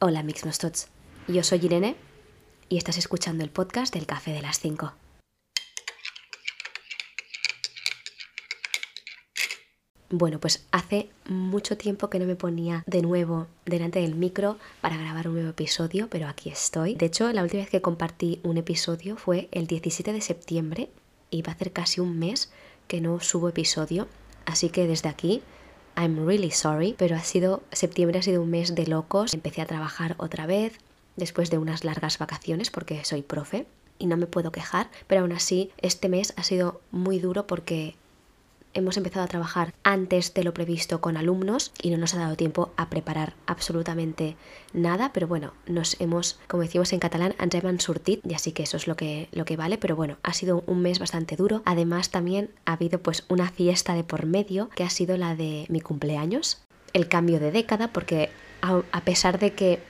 Hola Mixnostots, yo soy Irene y estás escuchando el podcast del Café de las 5. Bueno, pues hace mucho tiempo que no me ponía de nuevo delante del micro para grabar un nuevo episodio, pero aquí estoy. De hecho, la última vez que compartí un episodio fue el 17 de septiembre y va a hacer casi un mes que no subo episodio, así que desde aquí I'm really sorry, pero ha sido septiembre ha sido un mes de locos. Empecé a trabajar otra vez después de unas largas vacaciones porque soy profe y no me puedo quejar, pero aún así este mes ha sido muy duro porque hemos empezado a trabajar antes de lo previsto con alumnos y no nos ha dado tiempo a preparar absolutamente nada, pero bueno, nos hemos, como decimos en catalán, ens hem y así que eso es lo que, lo que vale, pero bueno, ha sido un mes bastante duro. Además también ha habido pues una fiesta de por medio que ha sido la de mi cumpleaños, el cambio de década, porque a, pesar de que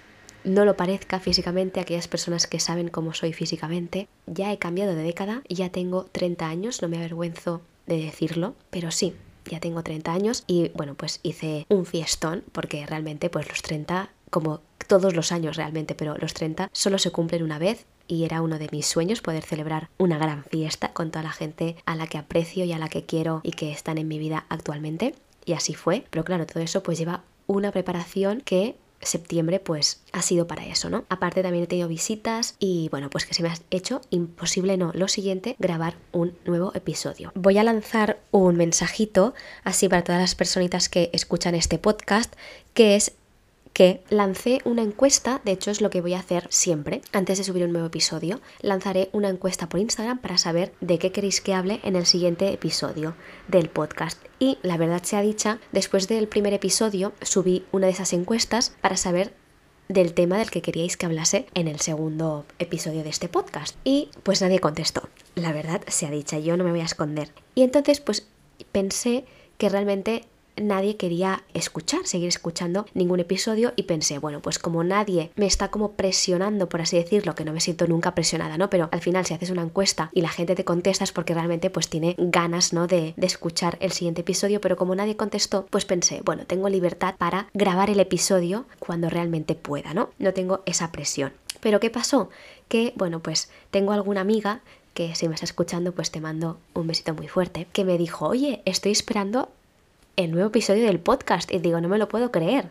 no lo parezca físicamente, aquellas personas que saben cómo soy físicamente, ya he cambiado de década, ya tengo 30 años, no me avergüenzo de decirlo, pero sí, ya tengo 30 años y bueno, pues hice un fiestón porque realmente pues los 30, como todos los años realmente, pero los 30 solo se cumplen una vez y era uno de mis sueños poder celebrar una gran fiesta con toda la gente a la que aprecio y a la que quiero y que están en mi vida actualmente. Y así fue, pero claro, todo eso pues lleva una preparación que septiembre pues ha sido para eso, ¿no? Aparte también he tenido visitas y bueno, pues que se me ha hecho imposible, no, lo siguiente, grabar un nuevo episodio. Voy a lanzar un mensajito así para todas las personitas que escuchan este podcast, que es que lancé una encuesta, de hecho es lo que voy a hacer siempre, antes de subir un nuevo episodio, lanzaré una encuesta por Instagram para saber de qué queréis que hable en el siguiente episodio del podcast. Y la verdad sea dicha, después del primer episodio subí una de esas encuestas para saber del tema del que queríais que hablase en el segundo episodio de este podcast. Y pues nadie contestó. La verdad sea dicha, yo no me voy a esconder. Y entonces pues pensé que realmente nadie quería escuchar, seguir escuchando ningún episodio y pensé, bueno, pues como nadie me está como presionando, por así decirlo, que no me siento nunca presionada, ¿no? Pero al final si haces una encuesta y la gente te contesta es porque realmente pues tiene ganas, ¿no? De, de escuchar el siguiente episodio, pero como nadie contestó, pues pensé, bueno, tengo libertad para grabar el episodio cuando realmente pueda, ¿no? No tengo esa presión. Pero ¿qué pasó? Que, bueno, pues tengo alguna amiga que si me está escuchando, pues te mando un besito muy fuerte, que me dijo, oye, estoy esperando el nuevo episodio del podcast y digo, no me lo puedo creer.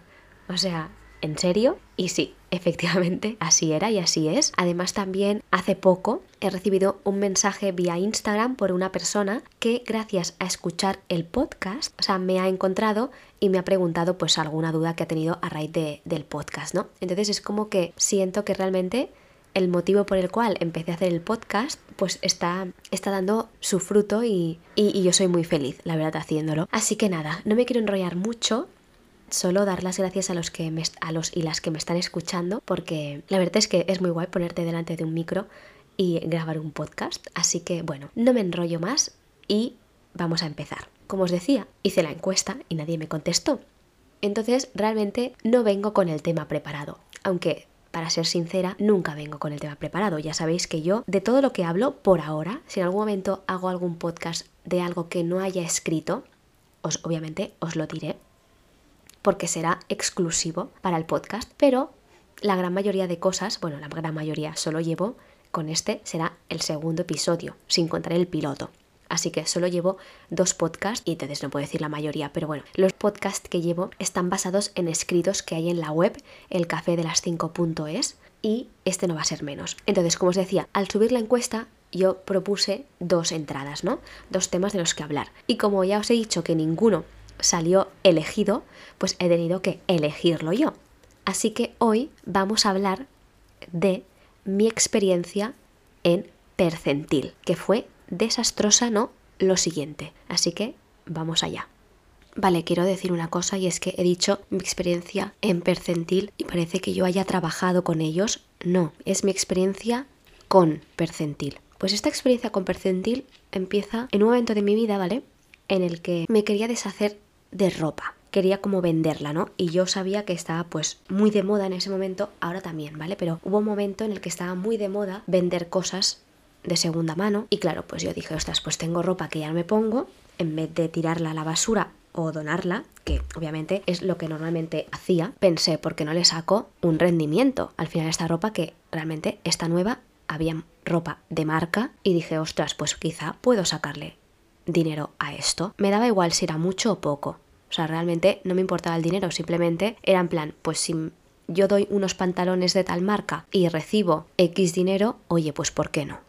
O sea, ¿en serio? Y sí, efectivamente, así era y así es. Además también hace poco he recibido un mensaje vía Instagram por una persona que gracias a escuchar el podcast, o sea, me ha encontrado y me ha preguntado pues alguna duda que ha tenido a raíz de, del podcast, ¿no? Entonces es como que siento que realmente el motivo por el cual empecé a hacer el podcast, pues está, está dando su fruto y, y, yo soy muy feliz, la verdad, haciéndolo. Así que nada, no me quiero enrollar mucho, solo dar las gracias a los que me, a los y las que me están escuchando porque la verdad es que es muy guay ponerte delante de un micro y grabar un podcast. Así que bueno no me enrollo más y vamos a empezar. Como os decía hice la encuesta y nadie me contestó. Entonces realmente no vengo con el tema preparado aunque para ser sincera, nunca vengo con el tema preparado. Ya sabéis que yo, de todo lo que hablo por ahora, si en algún momento hago algún podcast de algo que no haya escrito, os obviamente os lo diré, porque será exclusivo para el podcast, pero la gran mayoría de cosas, bueno, la gran mayoría solo llevo con este será el segundo episodio, sin contar el piloto. Así que solo llevo dos podcasts y entonces no puedo decir la mayoría, pero bueno, los podcasts que llevo están basados en escritos que hay en la web, el café de las 5.es, y este no va a ser menos. Entonces, como os decía, al subir la encuesta yo propuse dos entradas, ¿no? Dos temas de los que hablar. Y como ya os he dicho que ninguno salió elegido, pues he tenido que elegirlo yo. Así que hoy vamos a hablar de mi experiencia en percentil, que fue desastrosa, no, lo siguiente. Así que vamos allá. Vale, quiero decir una cosa y es que he dicho mi experiencia en percentil y parece que yo haya trabajado con ellos. No, es mi experiencia con percentil. Pues esta experiencia con percentil empieza en un momento de mi vida, ¿vale? En el que me quería deshacer de ropa. Quería como venderla, ¿no? Y yo sabía que estaba pues muy de moda en ese momento, ahora también, ¿vale? Pero hubo un momento en el que estaba muy de moda vender cosas de segunda mano y claro, pues yo dije, ostras, pues tengo ropa que ya no me pongo, en vez de tirarla a la basura o donarla, que obviamente es lo que normalmente hacía, pensé, ¿por qué no le saco un rendimiento? Al final esta ropa que realmente está nueva, había ropa de marca y dije, ostras, pues quizá puedo sacarle dinero a esto. Me daba igual si era mucho o poco. O sea, realmente no me importaba el dinero, simplemente era en plan, pues si yo doy unos pantalones de tal marca y recibo X dinero, oye, pues ¿por qué no?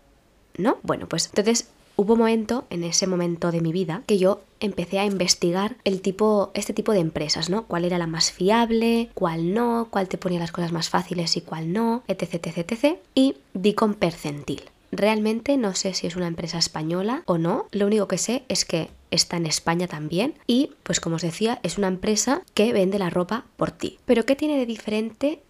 ¿No? Bueno, pues entonces hubo un momento, en ese momento de mi vida, que yo empecé a investigar el tipo, este tipo de empresas, ¿no? Cuál era la más fiable, cuál no, cuál te ponía las cosas más fáciles y cuál no, etc, etc, etc. Y di con Percentil. Realmente no sé si es una empresa española o no. Lo único que sé es que está en España también y, pues como os decía, es una empresa que vende la ropa por ti. Pero ¿qué tiene de diferente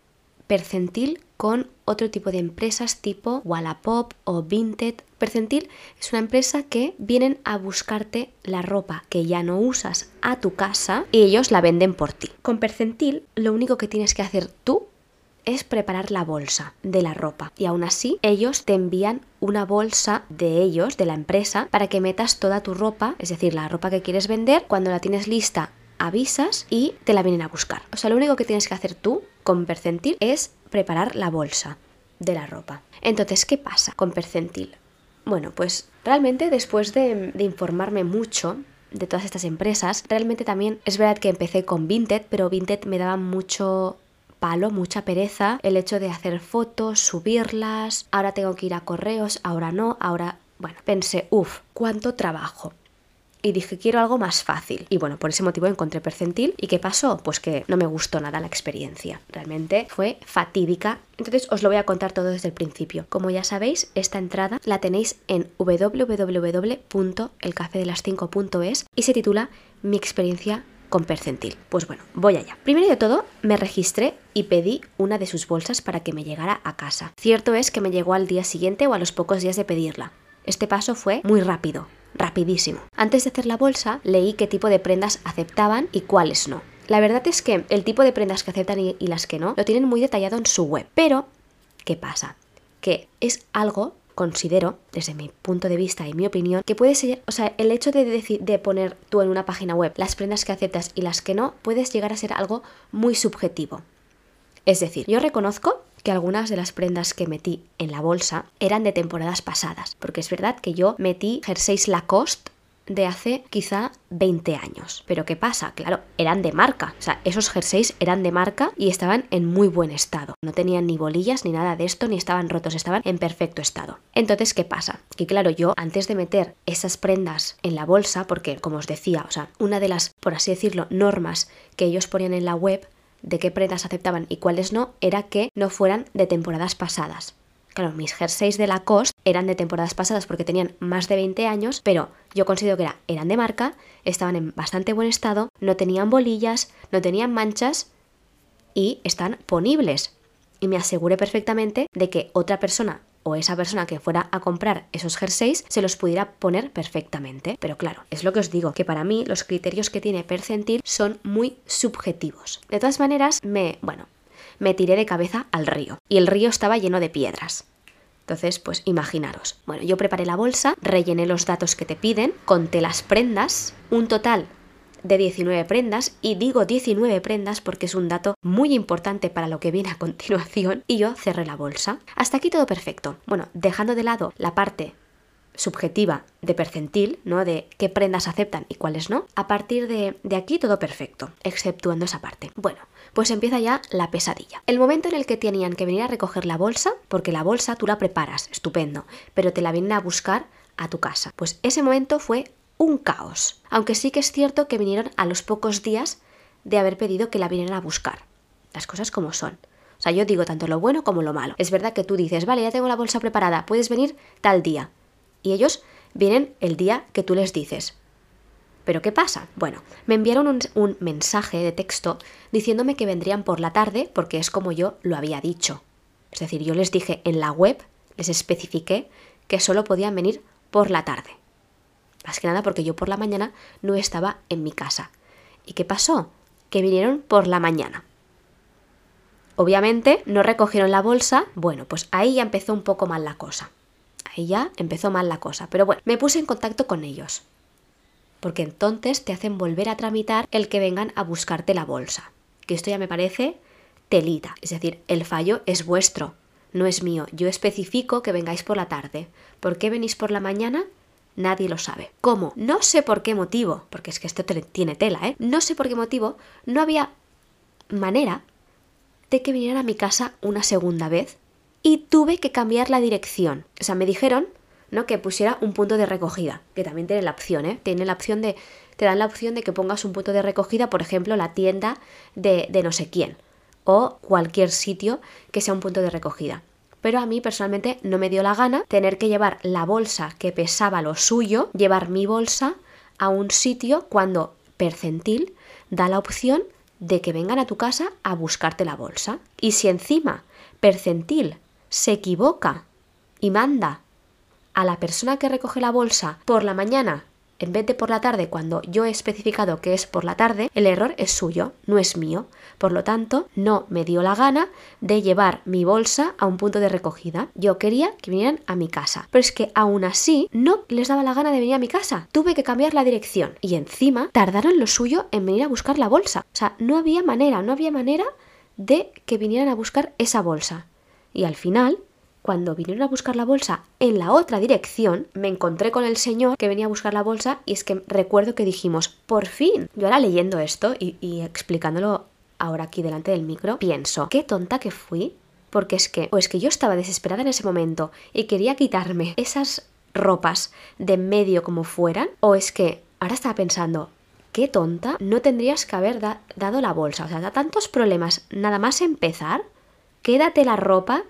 Percentil con otro tipo de empresas tipo Wallapop o Vinted. Percentil es una empresa que vienen a buscarte la ropa que ya no usas a tu casa y ellos la venden por ti. Con Percentil lo único que tienes que hacer tú es preparar la bolsa de la ropa y aún así ellos te envían una bolsa de ellos, de la empresa, para que metas toda tu ropa, es decir, la ropa que quieres vender, cuando la tienes lista avisas y te la vienen a buscar. O sea, lo único que tienes que hacer tú con Percentil es preparar la bolsa de la ropa. Entonces, ¿qué pasa con Percentil? Bueno, pues realmente después de, informarme mucho de todas estas empresas, realmente también es verdad que empecé con Vinted, pero Vinted me daba mucho palo, mucha pereza el hecho de hacer fotos, subirlas, ahora tengo que ir a correos, ahora no, ahora... Bueno, pensé, uff, cuánto trabajo y dije quiero algo más fácil. Y bueno, por ese motivo encontré Percentil. ¿Y qué pasó? Pues que no me gustó nada la experiencia. Realmente fue fatídica. Entonces os lo voy a contar todo desde el principio. Como ya sabéis, esta entrada la tenéis en www.elcafedelas5.es y se titula Mi experiencia con percentil. Pues bueno, voy allá. Primero de todo, me registré y pedí una de sus bolsas para que me llegara a casa. Cierto es que me llegó al día siguiente o a los pocos días de pedirla. Este paso fue muy rápido, rapidísimo. Antes de hacer la bolsa, leí qué tipo de prendas aceptaban y cuáles no. La verdad es que el tipo de prendas que aceptan y, las que no lo tienen muy detallado en su web. Pero, ¿qué pasa? Que es algo considero, desde mi punto de vista y mi opinión, que puede ser, o sea, el hecho de, de poner tú en una página web las prendas que aceptas y las que no, puedes llegar a ser algo muy subjetivo. Es decir, yo reconozco que algunas de las prendas que metí en la bolsa eran de temporadas pasadas, porque es verdad que yo metí jerseys Lacoste de hace quizá 20 años. Pero ¿qué pasa? Claro, eran de marca. O sea, esos jerseys eran de marca y estaban en muy buen estado. No tenían ni bolillas ni nada de esto, ni estaban rotos, estaban en perfecto estado. Entonces, ¿qué pasa? Que claro, yo antes de meter esas prendas en la bolsa, porque como os decía, o sea, una de las, por así decirlo, normas que ellos ponían en la web de qué prendas aceptaban y cuáles no, era que no fueran de temporadas pasadas. Claro, mis jerseys de Lacoste eran de temporadas pasadas porque tenían más de 20 años, pero yo considero que eran de marca, estaban en bastante buen estado, no tenían bolillas, no tenían manchas y están ponibles. Y me aseguré perfectamente de que otra persona o esa persona que fuera a comprar esos jerseys se los pudiera poner perfectamente. Pero claro, es lo que os digo, que para mí los criterios que tiene Percentil son muy subjetivos. De todas maneras, me, bueno, me tiré de cabeza al río. Y el río estaba lleno de piedras. Entonces, pues imaginaros. Bueno, yo preparé la bolsa, rellené los datos que te piden, conté las prendas, un total de 19 prendas, y digo 19 prendas porque es un dato muy importante para lo que viene a continuación, y yo cerré la bolsa. Hasta aquí todo perfecto. Bueno, dejando de lado la parte subjetiva de percentil, ¿no? De qué prendas aceptan y cuáles no. A partir de, de, aquí todo perfecto, exceptuando esa parte. Bueno, pues empieza ya la pesadilla. El momento en el que tenían que venir a recoger la bolsa, porque la bolsa tú la preparas, estupendo, pero te la vienen a buscar a tu casa. Pues ese momento fue un caos. Aunque sí que es cierto que vinieron a los pocos días de haber pedido que la vinieran a buscar. Las cosas como son. O sea, yo digo tanto lo bueno como lo malo. Es verdad que tú dices, vale, ya tengo la bolsa preparada, puedes venir tal día y ellos vienen el día que tú les dices. ¿Pero qué pasa? Bueno, me enviaron un, mensaje de texto diciéndome que vendrían por la tarde porque es como yo lo había dicho. Es decir, yo les dije en la web, les especifiqué que solo podían venir por la tarde. Más que nada porque yo por la mañana no estaba en mi casa. ¿Y qué pasó? Que vinieron por la mañana. Obviamente no recogieron la bolsa, bueno, pues ahí ya empezó un poco mal la cosa. Ahí ya empezó mal la cosa. Pero bueno, me puse en contacto con ellos. porque entonces te hacen volver a tramitar el que vengan a buscarte la bolsa. Que esto ya me parece telita, es decir, el fallo es vuestro, no es mío. Yo especifico que vengáis por la tarde. ¿Por qué venís por la mañana? Nadie lo sabe. ¿Cómo? No sé por qué motivo, porque es que esto tiene tela, ¿eh? No sé por qué motivo no había manera de que vinieran a mi casa una segunda vez y tuve que cambiar la dirección. O sea, me dijeron, ¿no? Que pusiera un punto de recogida, que también tiene la opción, ¿eh? Tiene la opción de, te dan la opción de que pongas un punto de recogida, por ejemplo, la tienda de, de no sé quién, o cualquier sitio que sea un punto de recogida pero a mí personalmente no me dio la gana tener que llevar la bolsa que pesaba lo suyo, llevar mi bolsa a un sitio cuando Percentil da la opción de que vengan a tu casa a buscarte la bolsa. Y si encima Percentil se equivoca y manda a la persona que recoge la bolsa por la mañana en vez de por la tarde, cuando yo he especificado que es por la tarde, el error es suyo, no es mío. Por lo tanto, no me dio la gana de llevar mi bolsa a un punto de recogida. Yo quería que vinieran a mi casa. Pero es que aún así no les daba la gana de venir a mi casa. Tuve que cambiar la dirección. Y encima tardaron lo suyo en venir a buscar la bolsa. O sea, no había manera, no había manera de que vinieran a buscar esa bolsa. Y al final cuando vinieron a buscar la bolsa en la otra dirección, me encontré con el señor que venía a buscar la bolsa y es que recuerdo que dijimos, por fin. Yo ahora leyendo esto y, explicándolo ahora aquí delante del micro, pienso, qué tonta que fui. Porque es que, o es que yo estaba desesperada en ese momento y quería quitarme esas ropas de medio como fueran, o es que ahora estaba pensando, qué tonta, no tendrías que haber dado la bolsa. O sea, da tantos problemas nada más empezar, quédate la ropa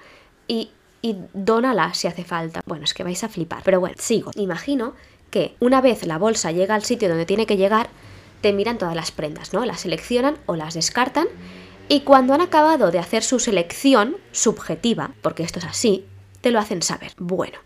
y y dónala si hace falta. Bueno, es que vais a flipar. Pero bueno, sigo. Imagino que una vez la bolsa llega al sitio donde tiene que llegar, te miran todas las prendas, ¿no? Las seleccionan o las descartan y cuando han acabado de hacer su selección subjetiva, porque esto es así, te lo hacen saber. Bueno,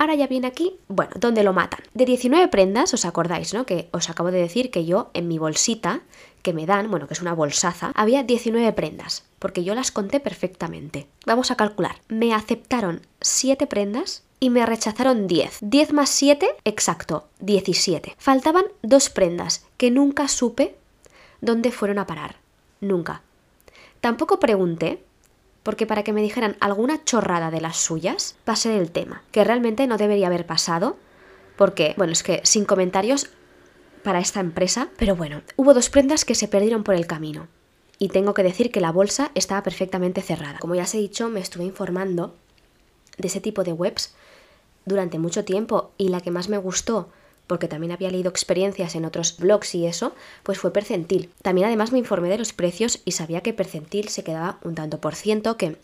Ahora ya viene aquí, bueno, donde lo matan. De 19 prendas, os acordáis, ¿no? Que os acabo de decir que yo en mi bolsita que me dan, bueno, que es una bolsaza, había 19 prendas, porque yo las conté perfectamente. Vamos a calcular. Me aceptaron 7 prendas y me rechazaron 10. 10 más 7, exacto, 17. Faltaban dos prendas que nunca supe dónde fueron a parar. Nunca. Tampoco pregunté porque para que me dijeran alguna chorrada de las suyas, pasé del tema, que realmente no debería haber pasado, porque, bueno, es que sin comentarios para esta empresa, pero bueno, hubo dos prendas que se perdieron por el camino. Y tengo que decir que la bolsa estaba perfectamente cerrada. Como ya os he dicho, me estuve informando de ese tipo de webs durante mucho tiempo y la que más me gustó porque también había leído experiencias en otros blogs y eso, pues fue Percentil. También además me informé de los precios y sabía que Percentil se quedaba un tanto por ciento, que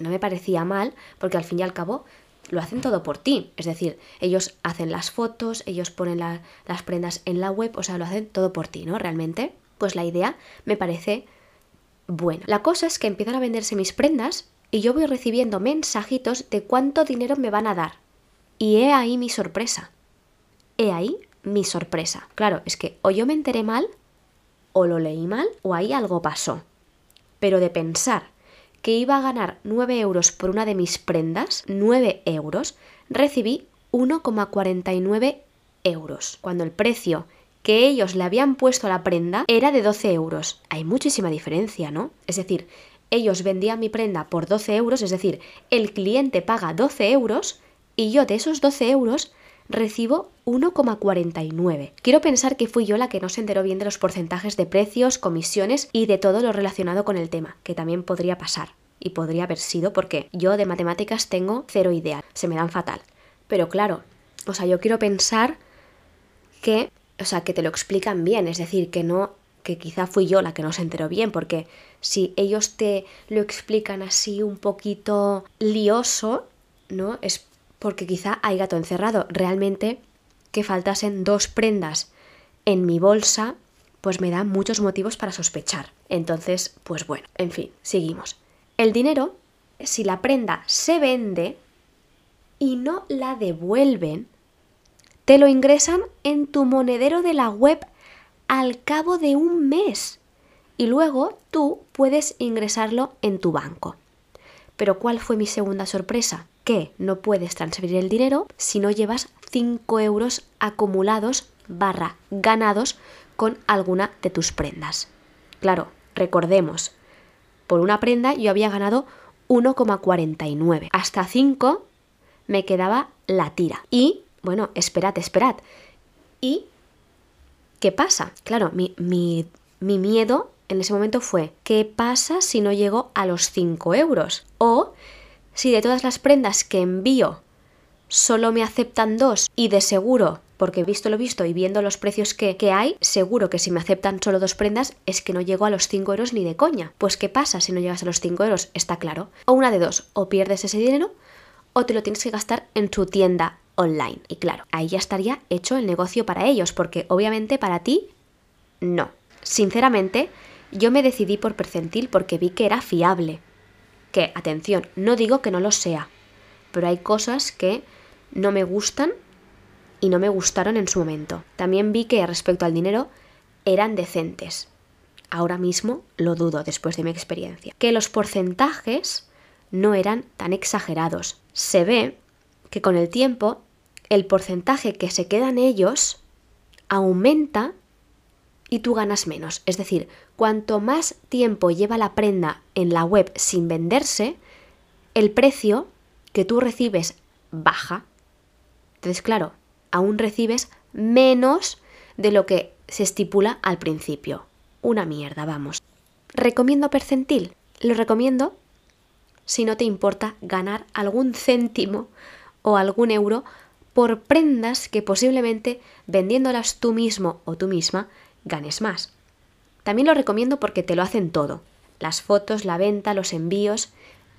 no me parecía mal, porque al fin y al cabo lo hacen todo por ti. Es decir, ellos hacen las fotos, ellos ponen las prendas en la web, o sea, lo hacen todo por ti, ¿no? Realmente, pues la idea me parece buena. La cosa es que empiezan a venderse mis prendas y yo voy recibiendo mensajitos de cuánto dinero me van a dar. Y he ahí mi sorpresa. He ahí mi sorpresa. Claro, es que o yo me enteré mal, o lo leí mal, o ahí algo pasó. Pero de pensar que iba a ganar 9 euros por una de mis prendas, 9 euros, recibí 1,49 euros, cuando el precio que ellos le habían puesto a la prenda era de 12 euros. Hay muchísima diferencia, ¿no? Es decir, ellos vendían mi prenda por 12 euros, es decir, el cliente paga 12 euros y yo de esos 12 euros recibo 1,49. Quiero pensar que fui yo la que no se enteró bien de los porcentajes de precios, comisiones y de todo lo relacionado con el tema, que también podría pasar. Y podría haber sido porque yo de matemáticas tengo cero idea, se me dan fatal. Pero claro, o sea, yo quiero pensar que, o sea, que te lo explican bien, es decir, que no que quizá fui yo la que no se enteró bien, porque si ellos te lo explican así un poquito lioso, ¿no? Es porque quizá hay gato encerrado. Realmente que faltasen dos prendas en mi bolsa, pues me da muchos motivos para sospechar. Entonces, pues bueno, en fin, seguimos. El dinero, si la prenda se vende y no la devuelven, te lo ingresan en tu monedero de la web al cabo de un mes. Y luego tú puedes ingresarlo en tu banco. Pero ¿cuál fue mi segunda sorpresa? Que no puedes transferir el dinero si no llevas 5 euros acumulados barra ganados con alguna de tus prendas. Claro, recordemos, por una prenda yo había ganado 1,49. Hasta 5 me quedaba la tira. Y, bueno, esperad, esperad. ¿Y qué pasa? Claro, mi, mi, mi miedo en ese momento fue, ¿qué pasa si no llego a los 5 euros? O si de todas las prendas que envío solo me aceptan dos y de seguro, porque visto lo visto y viendo los precios que, que, hay, seguro que si me aceptan solo dos prendas es que no llego a los 5 euros ni de coña. Pues ¿qué pasa si no llegas a los 5 euros? Está claro. O una de dos, o pierdes ese dinero o te lo tienes que gastar en tu tienda online. Y claro, ahí ya estaría hecho el negocio para ellos, porque obviamente para ti no. Sinceramente, yo me decidí por percentil porque vi que era fiable. Que, atención, no digo que no lo sea, pero hay cosas que no me gustan y no me gustaron en su momento. También vi que respecto al dinero eran decentes. Ahora mismo lo dudo después de mi experiencia. Que los porcentajes no eran tan exagerados. Se ve que con el tiempo el porcentaje que se quedan ellos aumenta y tú ganas menos. Es decir, cuanto más tiempo lleva la prenda en la web sin venderse, el precio que tú recibes baja. Entonces, claro, aún recibes menos de lo que se estipula al principio. Una mierda, vamos. ¿Recomiendo percentil? Lo recomiendo si no te importa ganar algún céntimo o algún euro por prendas que posiblemente vendiéndolas tú mismo o tú misma ganes más. También lo recomiendo porque te lo hacen todo. Las fotos, la venta, los envíos.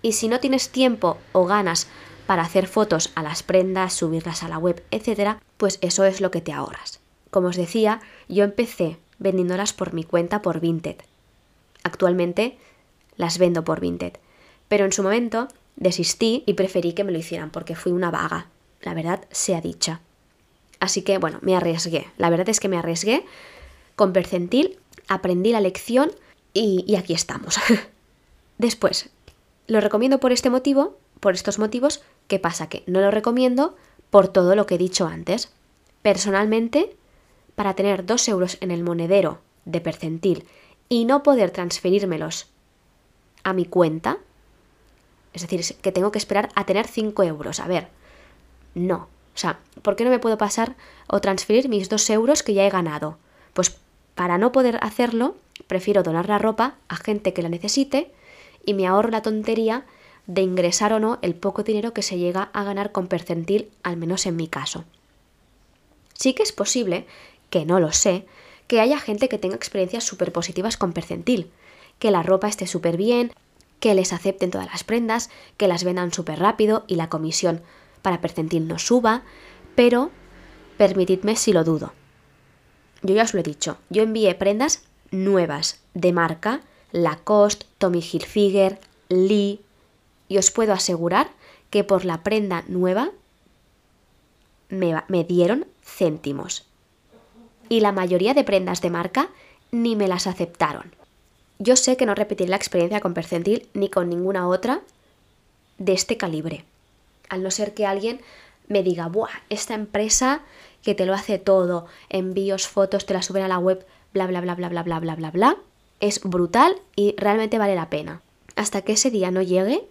Y si no tienes tiempo o ganas para hacer fotos a las prendas, subirlas a la web, etc., pues eso es lo que te ahorras. Como os decía, yo empecé vendiéndolas por mi cuenta por Vinted. Actualmente las vendo por Vinted. Pero en su momento desistí y preferí que me lo hicieran porque fui una vaga. La verdad sea dicha. Así que bueno, me arriesgué. La verdad es que me arriesgué con percentil, aprendí la lección y, aquí estamos. Después, lo recomiendo por este motivo, por estos motivos, ¿Qué pasa? Que no lo recomiendo por todo lo que he dicho antes. Personalmente, para tener 2 euros en el monedero de percentil y no poder transferírmelos a mi cuenta, es decir, que tengo que esperar a tener 5 euros. A ver, no. O sea, ¿por qué no me puedo pasar o transferir mis 2 euros que ya he ganado? Pues para no poder hacerlo, prefiero donar la ropa a gente que la necesite y me ahorro la tontería de ingresar o no el poco dinero que se llega a ganar con percentil, al menos en mi caso. Sí que es posible, que no lo sé, que haya gente que tenga experiencias súper positivas con percentil, que la ropa esté súper bien, que les acepten todas las prendas, que las vendan súper rápido y la comisión para percentil no suba, pero permitidme si lo dudo. Yo ya os lo he dicho, yo envié prendas nuevas de marca Lacoste, Tommy Hilfiger, Lee, y os puedo asegurar que por la prenda nueva me, me dieron céntimos. Y la mayoría de prendas de marca ni me las aceptaron. Yo sé que no repetiré la experiencia con Percentil ni con ninguna otra de este calibre. Al no ser que alguien me diga, ¡buah! Esta empresa que te lo hace todo, envíos, fotos, te la suben a la web, bla, bla, bla, bla, bla, bla, bla, bla, bla, es brutal y realmente vale la pena. Hasta que ese día no llegue,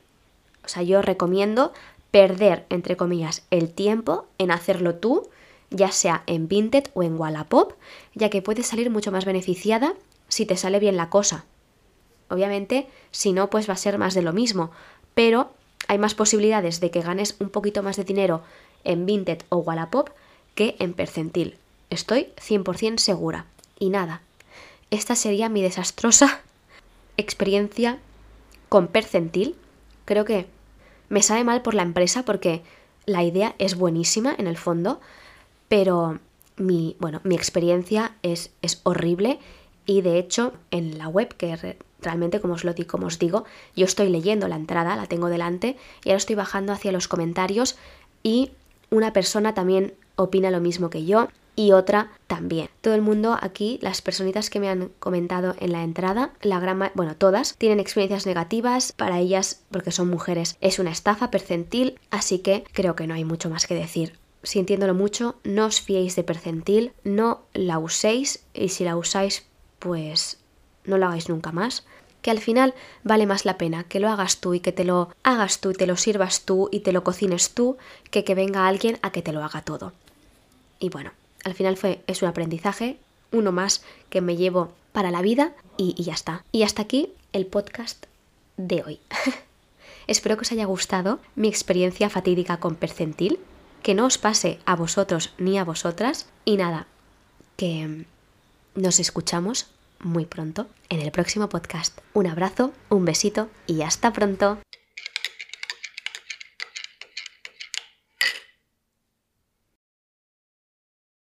o sea, yo recomiendo perder, entre comillas, el tiempo en hacerlo tú, ya sea en Vinted o en Wallapop, ya que puedes salir mucho más beneficiada si te sale bien la cosa. Obviamente, si no, pues va a ser más de lo mismo, pero hay más posibilidades de que ganes un poquito más de dinero en Vinted o Wallapop que en Percentil. Estoy 100% segura. Y nada, esta sería mi desastrosa experiencia con Percentil. Creo que me sabe mal por la empresa porque la idea es buenísima en el fondo, pero mi, bueno, mi experiencia es, es horrible y de hecho en la web que realmente como os lo como os digo, yo estoy leyendo la entrada, la tengo delante y ahora estoy bajando hacia los comentarios y una persona también opina lo mismo que yo y otra también. Todo el mundo aquí, las personitas que me han comentado en la entrada, la gran, bueno, todas tienen experiencias negativas para ellas porque son mujeres. Es una estafa percentil, así que creo que no hay mucho más que decir. sintiéndolo mucho, no os fiéis de percentil, no la uséis y si la usáis, pues no lo hagáis nunca más. Que al final vale más la pena que lo hagas tú y que te lo hagas tú y te lo sirvas tú y te lo cocines tú que que venga alguien a que te lo haga todo. Y bueno, al final fue, es un aprendizaje, uno más que me llevo para la vida y, y ya está. Y hasta aquí el podcast de hoy. Espero que os haya gustado mi experiencia fatídica con percentil, que no os pase a vosotros ni a vosotras y nada, que nos escuchamos muy pronto en el próximo podcast. Un abrazo, un besito y hasta pronto.